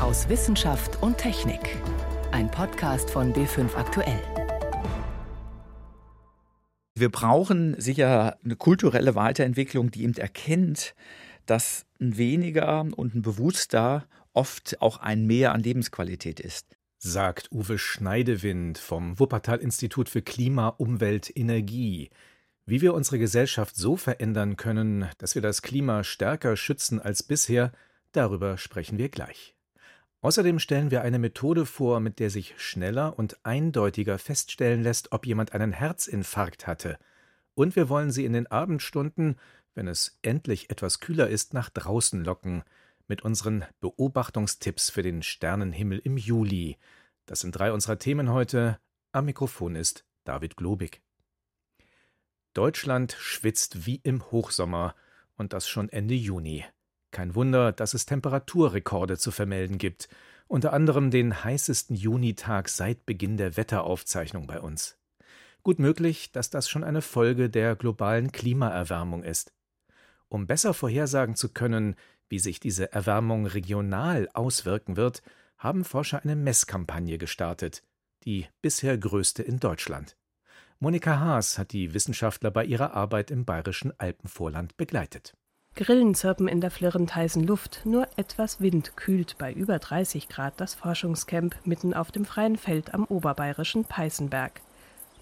aus Wissenschaft und Technik. Ein Podcast von B5 Aktuell. Wir brauchen sicher eine kulturelle Weiterentwicklung, die eben erkennt, dass ein weniger und ein bewusster oft auch ein Mehr an Lebensqualität ist. Sagt Uwe Schneidewind vom Wuppertal-Institut für Klima, Umwelt, Energie. Wie wir unsere Gesellschaft so verändern können, dass wir das Klima stärker schützen als bisher, darüber sprechen wir gleich. Außerdem stellen wir eine Methode vor, mit der sich schneller und eindeutiger feststellen lässt, ob jemand einen Herzinfarkt hatte. Und wir wollen Sie in den Abendstunden, wenn es endlich etwas kühler ist, nach draußen locken, mit unseren Beobachtungstipps für den Sternenhimmel im Juli. Das sind drei unserer Themen heute. Am Mikrofon ist David Globig. Deutschland schwitzt wie im Hochsommer und das schon Ende Juni. Kein Wunder, dass es Temperaturrekorde zu vermelden gibt, unter anderem den heißesten Junitag seit Beginn der Wetteraufzeichnung bei uns. Gut möglich, dass das schon eine Folge der globalen Klimaerwärmung ist. Um besser vorhersagen zu können, wie sich diese Erwärmung regional auswirken wird, haben Forscher eine Messkampagne gestartet, die bisher größte in Deutschland. Monika Haas hat die Wissenschaftler bei ihrer Arbeit im bayerischen Alpenvorland begleitet. Grillen zirpen in der flirrend heißen Luft, nur etwas Wind kühlt bei über 30 Grad das Forschungscamp mitten auf dem freien Feld am oberbayerischen Peißenberg.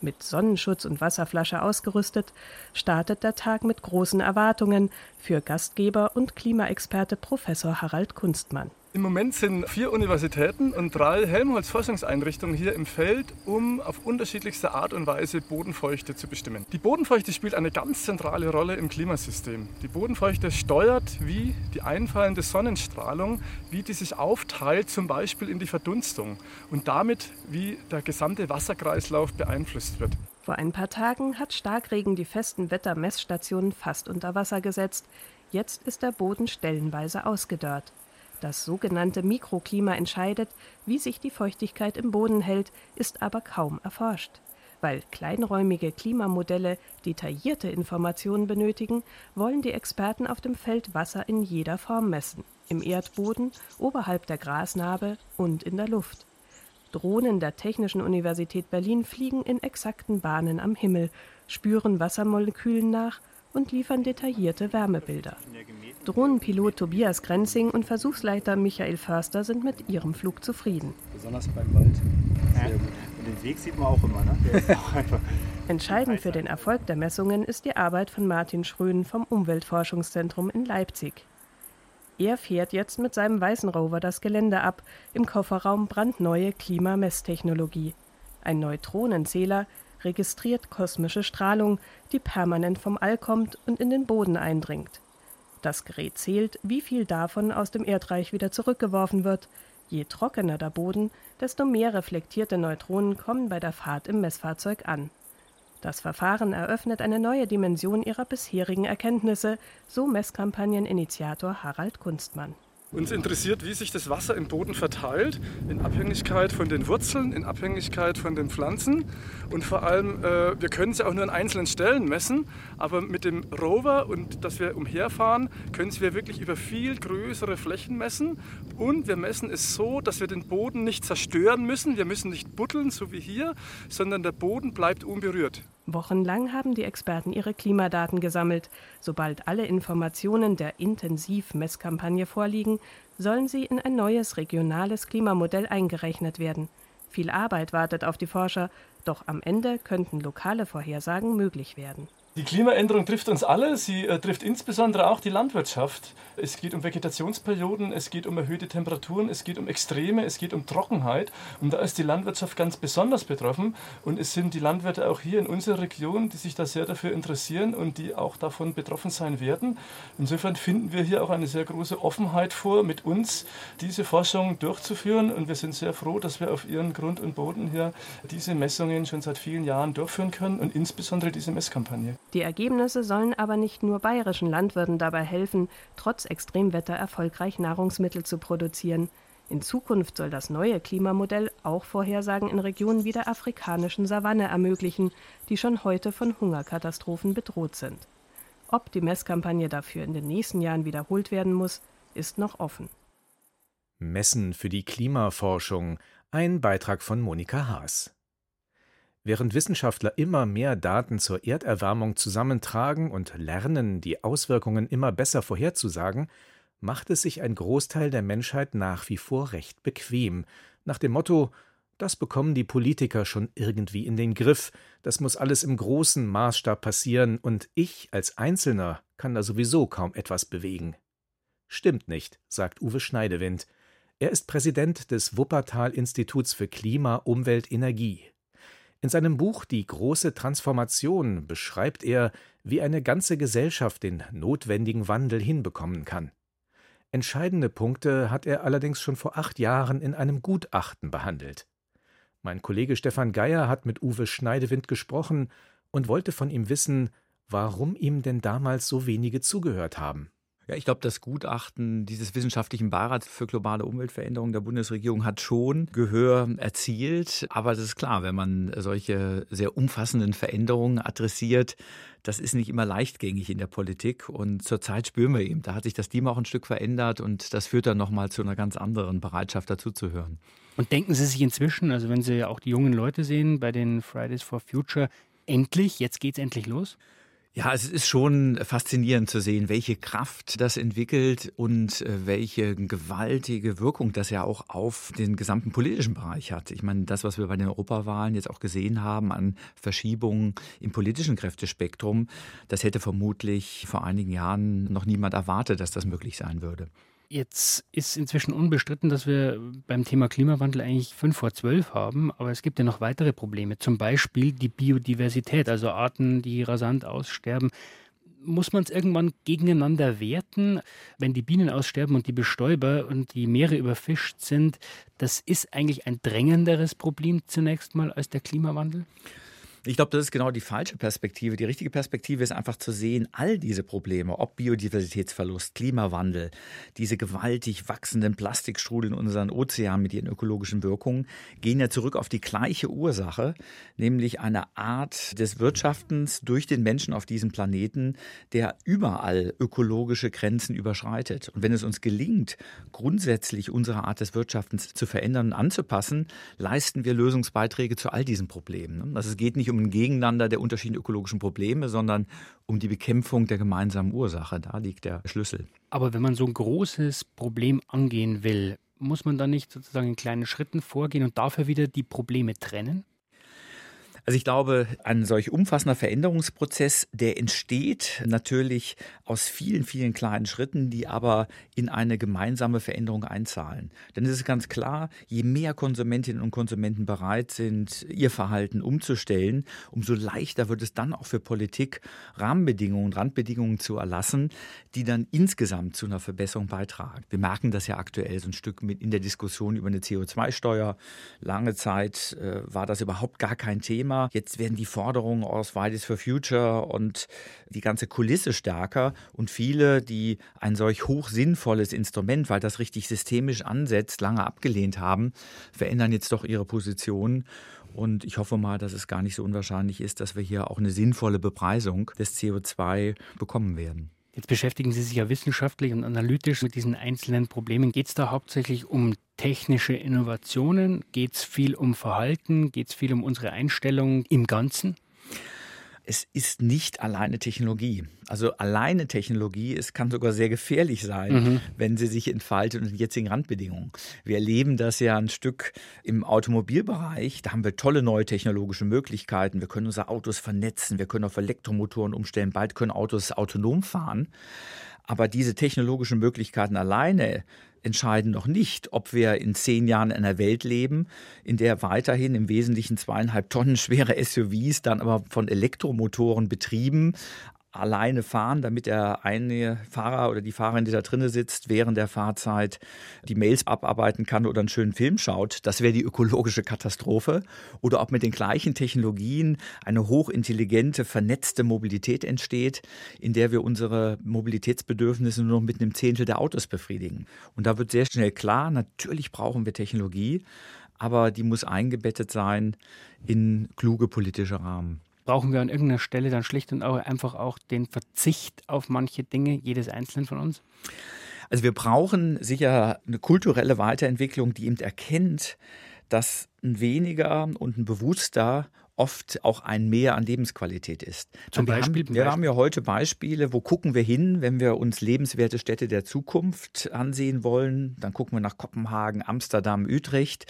Mit Sonnenschutz und Wasserflasche ausgerüstet, startet der Tag mit großen Erwartungen für Gastgeber und Klimaexperte Professor Harald Kunstmann. Im Moment sind vier Universitäten und drei Helmholtz-Forschungseinrichtungen hier im Feld, um auf unterschiedlichste Art und Weise Bodenfeuchte zu bestimmen. Die Bodenfeuchte spielt eine ganz zentrale Rolle im Klimasystem. Die Bodenfeuchte steuert, wie die einfallende Sonnenstrahlung, wie die sich aufteilt, zum Beispiel in die Verdunstung und damit, wie der gesamte Wasserkreislauf beeinflusst wird. Vor ein paar Tagen hat Starkregen die festen Wettermessstationen fast unter Wasser gesetzt. Jetzt ist der Boden stellenweise ausgedörrt. Das sogenannte Mikroklima entscheidet, wie sich die Feuchtigkeit im Boden hält, ist aber kaum erforscht. Weil kleinräumige Klimamodelle detaillierte Informationen benötigen, wollen die Experten auf dem Feld Wasser in jeder Form messen. Im Erdboden, oberhalb der Grasnarbe und in der Luft. Drohnen der Technischen Universität Berlin fliegen in exakten Bahnen am Himmel, spüren Wassermolekülen nach und liefern detaillierte Wärmebilder. Drohnenpilot Tobias Grenzing und Versuchsleiter Michael Förster sind mit ihrem Flug zufrieden. Besonders beim Wald. Sehr gut. Und den Weg sieht man auch immer. Ne? Auch Entscheidend für den Erfolg der Messungen ist die Arbeit von Martin Schröden vom Umweltforschungszentrum in Leipzig. Er fährt jetzt mit seinem weißen Rover das Gelände ab, im Kofferraum brandneue Klimamesstechnologie. Ein Neutronenzähler, registriert kosmische Strahlung, die permanent vom All kommt und in den Boden eindringt. Das Gerät zählt, wie viel davon aus dem Erdreich wieder zurückgeworfen wird. Je trockener der Boden, desto mehr reflektierte Neutronen kommen bei der Fahrt im Messfahrzeug an. Das Verfahren eröffnet eine neue Dimension ihrer bisherigen Erkenntnisse, so Messkampagneninitiator Harald Kunstmann. Uns interessiert, wie sich das Wasser im Boden verteilt, in Abhängigkeit von den Wurzeln, in Abhängigkeit von den Pflanzen. Und vor allem, äh, wir können es ja auch nur an einzelnen Stellen messen, aber mit dem Rover und dass wir umherfahren, können wir wirklich über viel größere Flächen messen. Und wir messen es so, dass wir den Boden nicht zerstören müssen. Wir müssen nicht buddeln, so wie hier, sondern der Boden bleibt unberührt. Wochenlang haben die Experten ihre Klimadaten gesammelt. Sobald alle Informationen der Intensiv-Messkampagne vorliegen, sollen sie in ein neues regionales Klimamodell eingerechnet werden. Viel Arbeit wartet auf die Forscher, doch am Ende könnten lokale Vorhersagen möglich werden. Die Klimaänderung trifft uns alle, sie äh, trifft insbesondere auch die Landwirtschaft. Es geht um Vegetationsperioden, es geht um erhöhte Temperaturen, es geht um Extreme, es geht um Trockenheit. Und da ist die Landwirtschaft ganz besonders betroffen. Und es sind die Landwirte auch hier in unserer Region, die sich da sehr dafür interessieren und die auch davon betroffen sein werden. Insofern finden wir hier auch eine sehr große Offenheit vor, mit uns diese Forschung durchzuführen. Und wir sind sehr froh, dass wir auf ihren Grund und Boden hier diese Messungen schon seit vielen Jahren durchführen können und insbesondere diese Messkampagne. Die Ergebnisse sollen aber nicht nur bayerischen Landwirten dabei helfen, trotz Extremwetter erfolgreich Nahrungsmittel zu produzieren. In Zukunft soll das neue Klimamodell auch Vorhersagen in Regionen wie der afrikanischen Savanne ermöglichen, die schon heute von Hungerkatastrophen bedroht sind. Ob die Messkampagne dafür in den nächsten Jahren wiederholt werden muss, ist noch offen. Messen für die Klimaforschung. Ein Beitrag von Monika Haas. Während Wissenschaftler immer mehr Daten zur Erderwärmung zusammentragen und lernen, die Auswirkungen immer besser vorherzusagen, macht es sich ein Großteil der Menschheit nach wie vor recht bequem, nach dem Motto das bekommen die Politiker schon irgendwie in den Griff, das muss alles im großen Maßstab passieren, und ich als Einzelner kann da sowieso kaum etwas bewegen. Stimmt nicht, sagt Uwe Schneidewind. Er ist Präsident des Wuppertal Instituts für Klima, Umwelt, Energie. In seinem Buch Die große Transformation beschreibt er, wie eine ganze Gesellschaft den notwendigen Wandel hinbekommen kann. Entscheidende Punkte hat er allerdings schon vor acht Jahren in einem Gutachten behandelt. Mein Kollege Stefan Geier hat mit Uwe Schneidewind gesprochen und wollte von ihm wissen, warum ihm denn damals so wenige zugehört haben. Ja, ich glaube, das Gutachten dieses wissenschaftlichen Beirats für globale Umweltveränderung der Bundesregierung hat schon Gehör erzielt. Aber das ist klar, wenn man solche sehr umfassenden Veränderungen adressiert, das ist nicht immer leichtgängig in der Politik. Und zurzeit spüren wir eben, da hat sich das Team auch ein Stück verändert und das führt dann nochmal zu einer ganz anderen Bereitschaft dazuzuhören. Und denken Sie sich inzwischen, also wenn Sie auch die jungen Leute sehen bei den Fridays for Future, endlich, jetzt geht es endlich los? Ja, es ist schon faszinierend zu sehen, welche Kraft das entwickelt und äh, welche gewaltige Wirkung das ja auch auf den gesamten politischen Bereich hat. Ich meine, das, was wir bei den Europawahlen jetzt auch gesehen haben an Verschiebungen im politischen Kräftespektrum, das hätte vermutlich vor einigen Jahren noch niemand erwartet, dass das möglich sein würde. Jetzt ist inzwischen unbestritten, dass wir beim Thema Klimawandel eigentlich fünf vor zwölf haben, aber es gibt ja noch weitere Probleme. Zum Beispiel die Biodiversität, also Arten, die rasant aussterben. Muss man es irgendwann gegeneinander werten, wenn die Bienen aussterben und die Bestäuber und die Meere überfischt sind? Das ist eigentlich ein drängenderes Problem zunächst mal als der Klimawandel? Ich glaube, das ist genau die falsche Perspektive. Die richtige Perspektive ist einfach zu sehen, all diese Probleme, ob Biodiversitätsverlust, Klimawandel, diese gewaltig wachsenden Plastikstrudel in unseren Ozeanen mit ihren ökologischen Wirkungen, gehen ja zurück auf die gleiche Ursache, nämlich eine Art des Wirtschaftens durch den Menschen auf diesem Planeten, der überall ökologische Grenzen überschreitet. Und wenn es uns gelingt, grundsätzlich unsere Art des Wirtschaftens zu verändern und anzupassen, leisten wir Lösungsbeiträge zu all diesen Problemen. Also es geht nicht um ein Gegeneinander der unterschiedlichen ökologischen Probleme, sondern um die Bekämpfung der gemeinsamen Ursache. Da liegt der Schlüssel. Aber wenn man so ein großes Problem angehen will, muss man dann nicht sozusagen in kleinen Schritten vorgehen und dafür wieder die Probleme trennen? Also ich glaube, ein solch umfassender Veränderungsprozess, der entsteht natürlich aus vielen, vielen kleinen Schritten, die aber in eine gemeinsame Veränderung einzahlen. Denn es ist ganz klar, je mehr Konsumentinnen und Konsumenten bereit sind, ihr Verhalten umzustellen, umso leichter wird es dann auch für Politik, Rahmenbedingungen, Randbedingungen zu erlassen, die dann insgesamt zu einer Verbesserung beitragen. Wir merken das ja aktuell so ein Stück mit in der Diskussion über eine CO2-Steuer. Lange Zeit äh, war das überhaupt gar kein Thema. Jetzt werden die Forderungen aus Fridays for Future und die ganze Kulisse stärker und viele, die ein solch hoch sinnvolles Instrument, weil das richtig systemisch ansetzt, lange abgelehnt haben, verändern jetzt doch ihre Position. Und ich hoffe mal, dass es gar nicht so unwahrscheinlich ist, dass wir hier auch eine sinnvolle Bepreisung des CO2 bekommen werden. Jetzt beschäftigen Sie sich ja wissenschaftlich und analytisch mit diesen einzelnen Problemen. Geht es da hauptsächlich um technische Innovationen? Geht es viel um Verhalten? Geht es viel um unsere Einstellung im Ganzen? Es ist nicht alleine Technologie. Also alleine Technologie, es kann sogar sehr gefährlich sein, mhm. wenn sie sich entfaltet unter jetzigen Randbedingungen. Wir erleben das ja ein Stück im Automobilbereich. Da haben wir tolle neue technologische Möglichkeiten. Wir können unsere Autos vernetzen, wir können auf Elektromotoren umstellen. Bald können Autos autonom fahren. Aber diese technologischen Möglichkeiten alleine entscheiden noch nicht, ob wir in zehn Jahren in einer Welt leben, in der weiterhin im Wesentlichen zweieinhalb Tonnen schwere SUVs dann aber von Elektromotoren betrieben alleine fahren, damit der eine Fahrer oder die Fahrerin, die da drinnen sitzt, während der Fahrzeit die Mails abarbeiten kann oder einen schönen Film schaut. Das wäre die ökologische Katastrophe. Oder ob mit den gleichen Technologien eine hochintelligente, vernetzte Mobilität entsteht, in der wir unsere Mobilitätsbedürfnisse nur noch mit einem Zehntel der Autos befriedigen. Und da wird sehr schnell klar, natürlich brauchen wir Technologie, aber die muss eingebettet sein in kluge politische Rahmen brauchen wir an irgendeiner Stelle dann schlicht und einfach auch den Verzicht auf manche Dinge, jedes Einzelnen von uns? Also wir brauchen sicher eine kulturelle Weiterentwicklung, die eben erkennt, dass ein weniger und ein bewusster oft auch ein Mehr an Lebensqualität ist. Zum wir Beispiel? Haben, wir haben ja heute Beispiele, wo gucken wir hin, wenn wir uns lebenswerte Städte der Zukunft ansehen wollen. Dann gucken wir nach Kopenhagen, Amsterdam, Utrecht.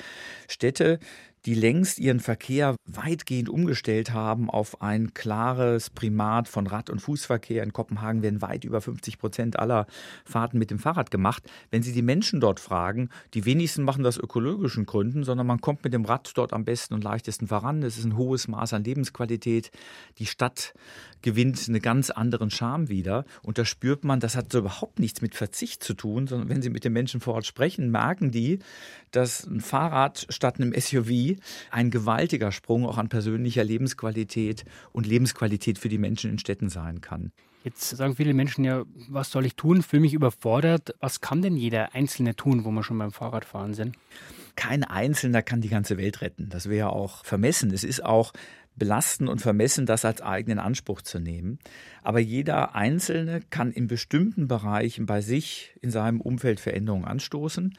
Städte, die längst ihren Verkehr weitgehend umgestellt haben auf ein klares Primat von Rad- und Fußverkehr. In Kopenhagen werden weit über 50 Prozent aller Fahrten mit dem Fahrrad gemacht. Wenn Sie die Menschen dort fragen, die wenigsten machen das ökologischen Gründen, sondern man kommt mit dem Rad dort am besten und leichtesten voran. Es ist ein hohes Maß an Lebensqualität. Die Stadt gewinnt einen ganz anderen Charme wieder. Und da spürt man, das hat so überhaupt nichts mit Verzicht zu tun, sondern wenn Sie mit den Menschen vor Ort sprechen, merken die, dass ein Fahrrad statt einem SUV ein gewaltiger Sprung auch an persönlicher Lebensqualität und Lebensqualität für die Menschen in Städten sein kann. Jetzt sagen viele Menschen ja, was soll ich tun? Fühle mich überfordert. Was kann denn jeder Einzelne tun, wo wir schon beim Fahrradfahren sind? Kein Einzelner kann die ganze Welt retten. Das wäre auch vermessen. Es ist auch belasten und vermessen, das als eigenen Anspruch zu nehmen. Aber jeder Einzelne kann in bestimmten Bereichen bei sich in seinem Umfeld Veränderungen anstoßen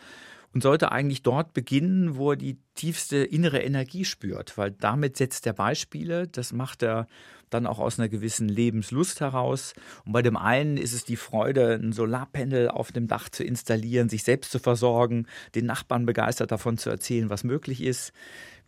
und sollte eigentlich dort beginnen, wo er die tiefste innere Energie spürt, weil damit setzt er Beispiele, das macht er dann auch aus einer gewissen Lebenslust heraus. Und bei dem einen ist es die Freude, ein Solarpanel auf dem Dach zu installieren, sich selbst zu versorgen, den Nachbarn begeistert davon zu erzählen, was möglich ist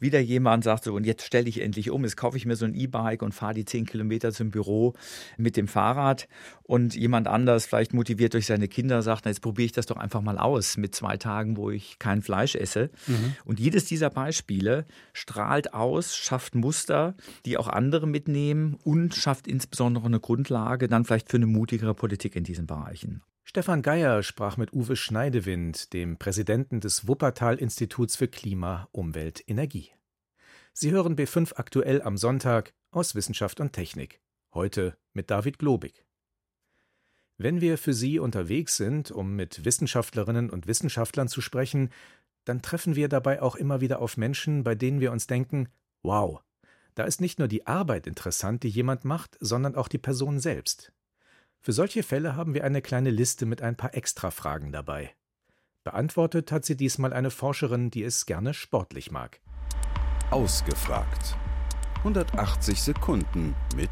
wieder jemand sagt so, und jetzt stelle ich endlich um, jetzt kaufe ich mir so ein E-Bike und fahre die zehn Kilometer zum Büro mit dem Fahrrad. Und jemand anders, vielleicht motiviert durch seine Kinder, sagt, na, jetzt probiere ich das doch einfach mal aus mit zwei Tagen, wo ich kein Fleisch esse. Mhm. Und jedes dieser Beispiele strahlt aus, schafft Muster, die auch andere mitnehmen und schafft insbesondere eine Grundlage dann vielleicht für eine mutigere Politik in diesen Bereichen. Stefan Geier sprach mit Uwe Schneidewind, dem Präsidenten des Wuppertal-Instituts für Klima, Umwelt, Energie. Sie hören B5 aktuell am Sonntag aus Wissenschaft und Technik. Heute mit David Globig. Wenn wir für Sie unterwegs sind, um mit Wissenschaftlerinnen und Wissenschaftlern zu sprechen, dann treffen wir dabei auch immer wieder auf Menschen, bei denen wir uns denken, wow, da ist nicht nur die Arbeit interessant, die jemand macht, sondern auch die Person selbst. Für solche Fälle haben wir eine kleine Liste mit ein paar Extrafragen dabei. Beantwortet hat sie diesmal eine Forscherin, die es gerne sportlich mag. Ausgefragt. 180 Sekunden mit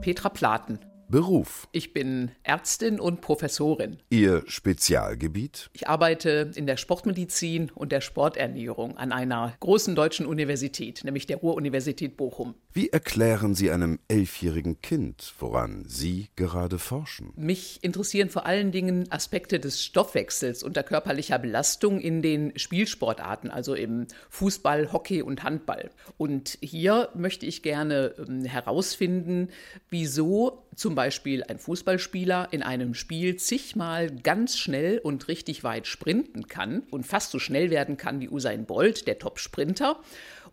Petra Platen. Beruf. Ich bin Ärztin und Professorin. Ihr Spezialgebiet? Ich arbeite in der Sportmedizin und der Sporternährung an einer großen deutschen Universität, nämlich der Ruhr-Universität Bochum. Wie erklären Sie einem elfjährigen Kind, woran Sie gerade forschen? Mich interessieren vor allen Dingen Aspekte des Stoffwechsels unter körperlicher Belastung in den Spielsportarten, also im Fußball, Hockey und Handball. Und hier möchte ich gerne ähm, herausfinden, wieso zum Beispiel ein Fußballspieler in einem Spiel zigmal ganz schnell und richtig weit sprinten kann und fast so schnell werden kann wie Usain Bolt, der Top-Sprinter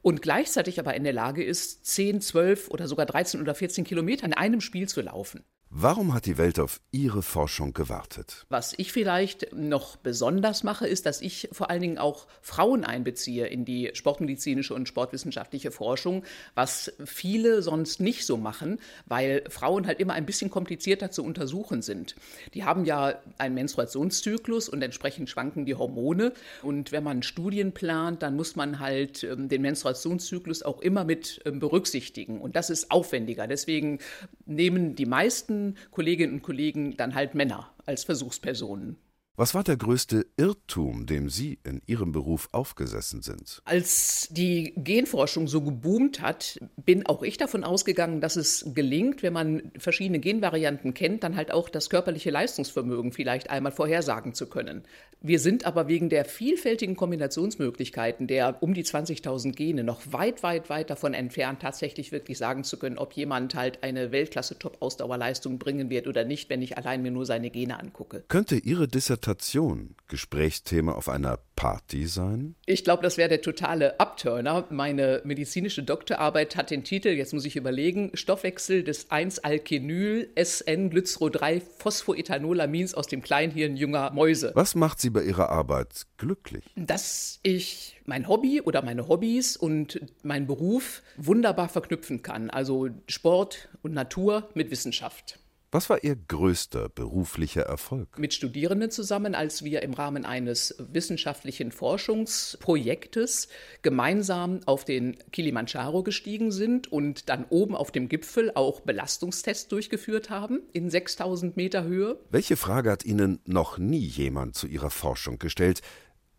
und gleichzeitig aber in der Lage ist, 10, 12 oder sogar 13 oder 14 Kilometer in einem Spiel zu laufen. Warum hat die Welt auf Ihre Forschung gewartet? Was ich vielleicht noch besonders mache, ist, dass ich vor allen Dingen auch Frauen einbeziehe in die sportmedizinische und sportwissenschaftliche Forschung, was viele sonst nicht so machen, weil Frauen halt immer ein bisschen komplizierter zu untersuchen sind. Die haben ja einen Menstruationszyklus und entsprechend schwanken die Hormone. Und wenn man Studien plant, dann muss man halt ähm, den Menstruationszyklus auch immer mit ähm, berücksichtigen. Und das ist aufwendiger. Deswegen nehmen die meisten Kolleginnen und Kollegen dann halt Männer als Versuchspersonen. Was war der größte Irrtum, dem Sie in Ihrem Beruf aufgesessen sind? Als die Genforschung so geboomt hat, bin auch ich davon ausgegangen, dass es gelingt, wenn man verschiedene Genvarianten kennt, dann halt auch das körperliche Leistungsvermögen vielleicht einmal vorhersagen zu können. Wir sind aber wegen der vielfältigen Kombinationsmöglichkeiten der um die 20.000 Gene noch weit, weit, weit davon entfernt, tatsächlich wirklich sagen zu können, ob jemand halt eine Weltklasse-Top-Ausdauerleistung bringen wird oder nicht, wenn ich allein mir nur seine Gene angucke. Könnte Ihre Dissertation Präsentation Gesprächsthema auf einer Party sein? Ich glaube, das wäre der totale Upturner. Meine medizinische Doktorarbeit hat den Titel, jetzt muss ich überlegen, Stoffwechsel des 1-Alkenyl-SN-Glycero-3-Phosphoethanolamins aus dem Kleinhirn junger Mäuse. Was macht Sie bei Ihrer Arbeit glücklich? Dass ich mein Hobby oder meine Hobbys und meinen Beruf wunderbar verknüpfen kann. Also Sport und Natur mit Wissenschaft. Was war Ihr größter beruflicher Erfolg? Mit Studierenden zusammen, als wir im Rahmen eines wissenschaftlichen Forschungsprojektes gemeinsam auf den Kilimanjaro gestiegen sind und dann oben auf dem Gipfel auch Belastungstests durchgeführt haben in 6000 Meter Höhe. Welche Frage hat Ihnen noch nie jemand zu Ihrer Forschung gestellt,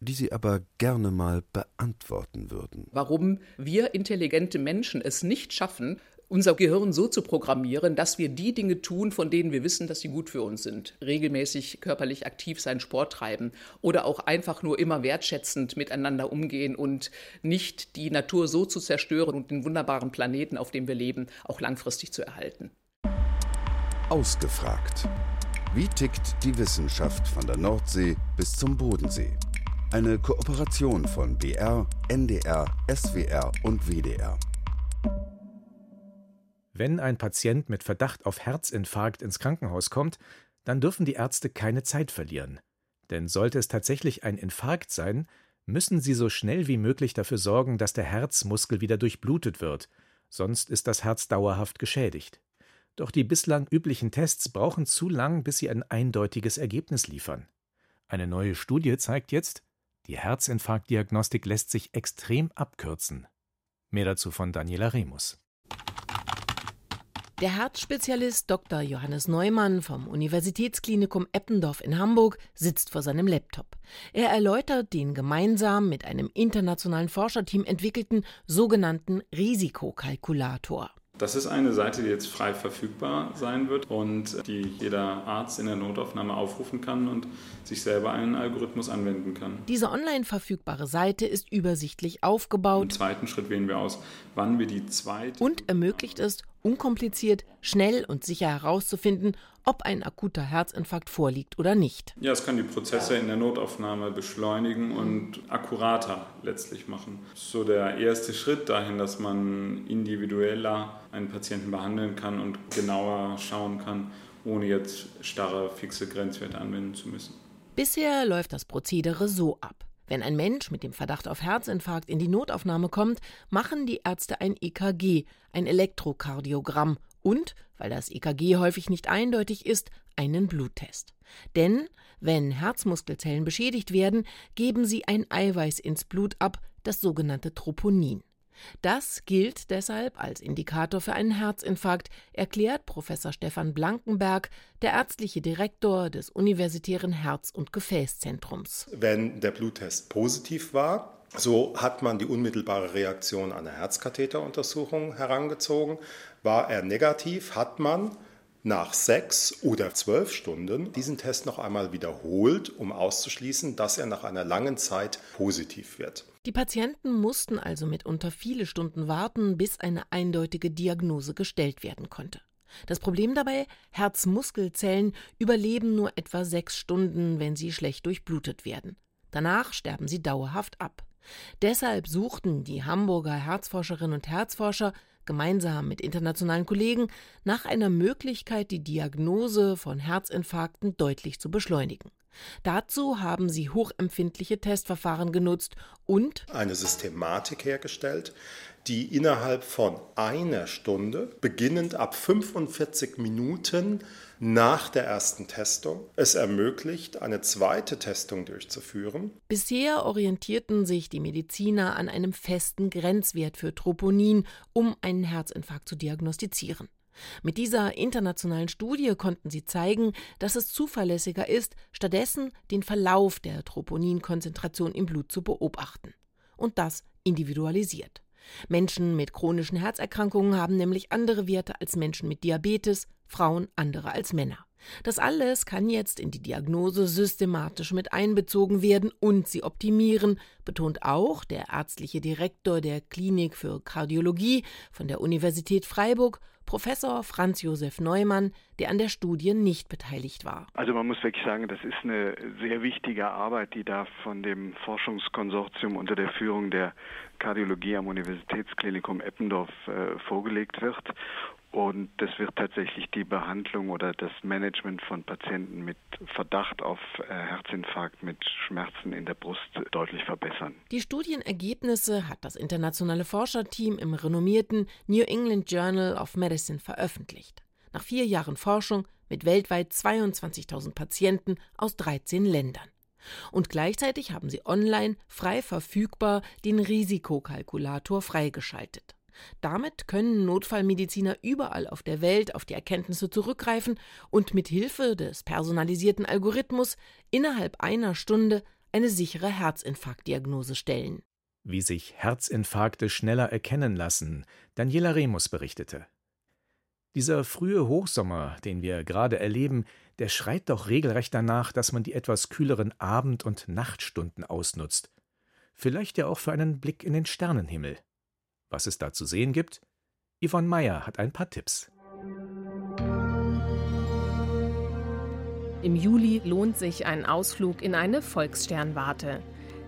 die Sie aber gerne mal beantworten würden? Warum wir intelligente Menschen es nicht schaffen, unser Gehirn so zu programmieren, dass wir die Dinge tun, von denen wir wissen, dass sie gut für uns sind. Regelmäßig körperlich aktiv sein, Sport treiben oder auch einfach nur immer wertschätzend miteinander umgehen und nicht die Natur so zu zerstören und den wunderbaren Planeten, auf dem wir leben, auch langfristig zu erhalten. Ausgefragt. Wie tickt die Wissenschaft von der Nordsee bis zum Bodensee? Eine Kooperation von BR, NDR, SWR und WDR. Wenn ein Patient mit Verdacht auf Herzinfarkt ins Krankenhaus kommt, dann dürfen die Ärzte keine Zeit verlieren. Denn sollte es tatsächlich ein Infarkt sein, müssen sie so schnell wie möglich dafür sorgen, dass der Herzmuskel wieder durchblutet wird, sonst ist das Herz dauerhaft geschädigt. Doch die bislang üblichen Tests brauchen zu lang, bis sie ein eindeutiges Ergebnis liefern. Eine neue Studie zeigt jetzt, die Herzinfarktdiagnostik lässt sich extrem abkürzen. Mehr dazu von Daniela Remus. Der Herzspezialist Dr. Johannes Neumann vom Universitätsklinikum Eppendorf in Hamburg sitzt vor seinem Laptop. Er erläutert den gemeinsam mit einem internationalen Forscherteam entwickelten sogenannten Risikokalkulator. Das ist eine Seite, die jetzt frei verfügbar sein wird und die jeder Arzt in der Notaufnahme aufrufen kann und sich selber einen Algorithmus anwenden kann. Diese online verfügbare Seite ist übersichtlich aufgebaut. Im zweiten Schritt wählen wir aus, wann wir die zweite und ermöglicht es, unkompliziert, schnell und sicher herauszufinden, ob ein akuter Herzinfarkt vorliegt oder nicht. Ja, es kann die Prozesse in der Notaufnahme beschleunigen und akkurater letztlich machen. So der erste Schritt dahin, dass man individueller einen Patienten behandeln kann und genauer schauen kann, ohne jetzt starre, fixe Grenzwerte anwenden zu müssen. Bisher läuft das Prozedere so ab. Wenn ein Mensch mit dem Verdacht auf Herzinfarkt in die Notaufnahme kommt, machen die Ärzte ein EKG, ein Elektrokardiogramm und, weil das EKG häufig nicht eindeutig ist, einen Bluttest. Denn wenn Herzmuskelzellen beschädigt werden, geben sie ein Eiweiß ins Blut ab, das sogenannte Troponin. Das gilt deshalb als Indikator für einen Herzinfarkt, erklärt Professor Stefan Blankenberg, der ärztliche Direktor des Universitären Herz- und Gefäßzentrums. Wenn der Bluttest positiv war, so hat man die unmittelbare Reaktion einer Herzkatheteruntersuchung herangezogen. War er negativ, hat man nach sechs oder zwölf Stunden diesen Test noch einmal wiederholt, um auszuschließen, dass er nach einer langen Zeit positiv wird. Die Patienten mussten also mitunter viele Stunden warten, bis eine eindeutige Diagnose gestellt werden konnte. Das Problem dabei, Herzmuskelzellen überleben nur etwa sechs Stunden, wenn sie schlecht durchblutet werden. Danach sterben sie dauerhaft ab. Deshalb suchten die Hamburger Herzforscherinnen und Herzforscher gemeinsam mit internationalen Kollegen nach einer Möglichkeit, die Diagnose von Herzinfarkten deutlich zu beschleunigen. Dazu haben sie hochempfindliche Testverfahren genutzt und eine Systematik hergestellt, die innerhalb von einer Stunde, beginnend ab 45 Minuten nach der ersten Testung, es ermöglicht, eine zweite Testung durchzuführen. Bisher orientierten sich die Mediziner an einem festen Grenzwert für Troponin, um einen Herzinfarkt zu diagnostizieren. Mit dieser internationalen Studie konnten sie zeigen, dass es zuverlässiger ist, stattdessen den Verlauf der Troponinkonzentration im Blut zu beobachten. Und das individualisiert. Menschen mit chronischen Herzerkrankungen haben nämlich andere Werte als Menschen mit Diabetes, Frauen andere als Männer. Das alles kann jetzt in die Diagnose systematisch mit einbezogen werden und sie optimieren, betont auch der ärztliche Direktor der Klinik für Kardiologie von der Universität Freiburg Professor Franz Josef Neumann, der an der Studie nicht beteiligt war. Also man muss wirklich sagen, das ist eine sehr wichtige Arbeit, die da von dem Forschungskonsortium unter der Führung der Kardiologie am Universitätsklinikum Eppendorf äh, vorgelegt wird. Und das wird tatsächlich die Behandlung oder das Management von Patienten mit Verdacht auf äh, Herzinfarkt mit Schmerzen in der Brust deutlich verbessern. Die Studienergebnisse hat das internationale Forscherteam im renommierten New England Journal of Medicine veröffentlicht. Nach vier Jahren Forschung mit weltweit 22.000 Patienten aus 13 Ländern. Und gleichzeitig haben sie online frei verfügbar den Risikokalkulator freigeschaltet. Damit können Notfallmediziner überall auf der Welt auf die Erkenntnisse zurückgreifen und mit Hilfe des personalisierten Algorithmus innerhalb einer Stunde eine sichere Herzinfarktdiagnose stellen. Wie sich Herzinfarkte schneller erkennen lassen, Daniela Remus berichtete. Dieser frühe Hochsommer, den wir gerade erleben, der schreit doch regelrecht danach, dass man die etwas kühleren Abend- und Nachtstunden ausnutzt. Vielleicht ja auch für einen Blick in den Sternenhimmel. Was es da zu sehen gibt? Yvonne Meyer hat ein paar Tipps. Im Juli lohnt sich ein Ausflug in eine Volkssternwarte.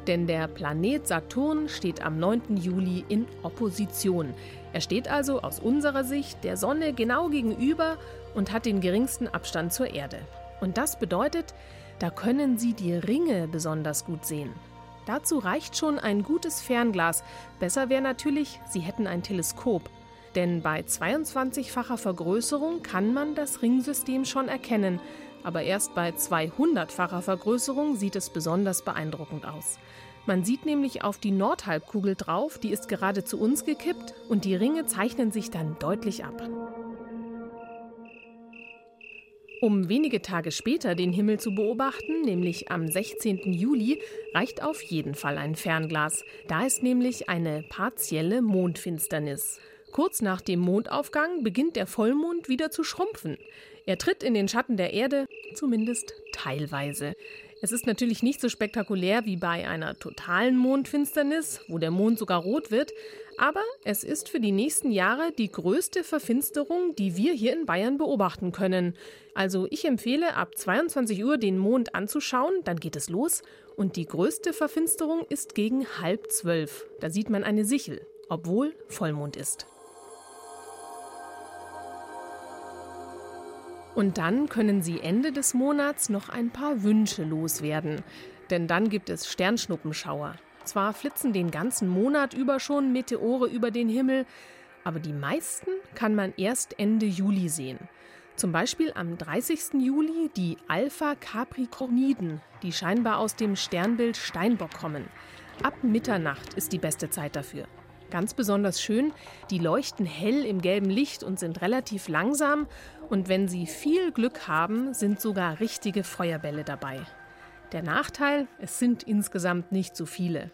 Denn der Planet Saturn steht am 9. Juli in Opposition. Er steht also aus unserer Sicht der Sonne genau gegenüber und hat den geringsten Abstand zur Erde. Und das bedeutet, da können Sie die Ringe besonders gut sehen. Dazu reicht schon ein gutes Fernglas. Besser wäre natürlich, Sie hätten ein Teleskop. Denn bei 22-facher Vergrößerung kann man das Ringsystem schon erkennen. Aber erst bei 200-facher Vergrößerung sieht es besonders beeindruckend aus. Man sieht nämlich auf die Nordhalbkugel drauf, die ist gerade zu uns gekippt und die Ringe zeichnen sich dann deutlich ab. Um wenige Tage später den Himmel zu beobachten, nämlich am 16. Juli, reicht auf jeden Fall ein Fernglas. Da ist nämlich eine partielle Mondfinsternis. Kurz nach dem Mondaufgang beginnt der Vollmond wieder zu schrumpfen. Er tritt in den Schatten der Erde, zumindest teilweise. Es ist natürlich nicht so spektakulär wie bei einer totalen Mondfinsternis, wo der Mond sogar rot wird, aber es ist für die nächsten Jahre die größte Verfinsterung, die wir hier in Bayern beobachten können. Also ich empfehle, ab 22 Uhr den Mond anzuschauen, dann geht es los. Und die größte Verfinsterung ist gegen halb zwölf. Da sieht man eine Sichel, obwohl Vollmond ist. Und dann können Sie Ende des Monats noch ein paar Wünsche loswerden. Denn dann gibt es Sternschnuppenschauer. Zwar flitzen den ganzen Monat über schon Meteore über den Himmel, aber die meisten kann man erst Ende Juli sehen. Zum Beispiel am 30. Juli die Alpha Capricorniden, die scheinbar aus dem Sternbild Steinbock kommen. Ab Mitternacht ist die beste Zeit dafür. Ganz besonders schön, die leuchten hell im gelben Licht und sind relativ langsam. Und wenn sie viel Glück haben, sind sogar richtige Feuerbälle dabei. Der Nachteil, es sind insgesamt nicht so viele.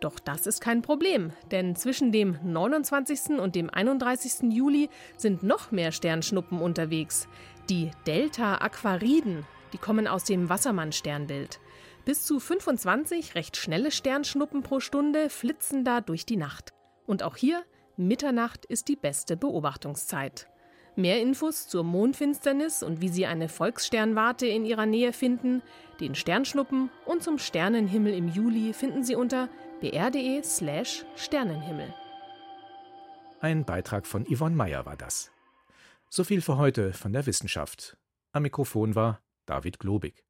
Doch das ist kein Problem, denn zwischen dem 29. und dem 31. Juli sind noch mehr Sternschnuppen unterwegs. Die Delta Aquariden, die kommen aus dem Wassermann-Sternbild. Bis zu 25 recht schnelle Sternschnuppen pro Stunde flitzen da durch die Nacht. Und auch hier, Mitternacht ist die beste Beobachtungszeit. Mehr Infos zur Mondfinsternis und wie Sie eine Volkssternwarte in Ihrer Nähe finden, den Sternschnuppen und zum Sternenhimmel im Juli finden Sie unter br.de/slash Sternenhimmel. Ein Beitrag von Yvonne Meyer war das. So viel für heute von der Wissenschaft. Am Mikrofon war David Globig.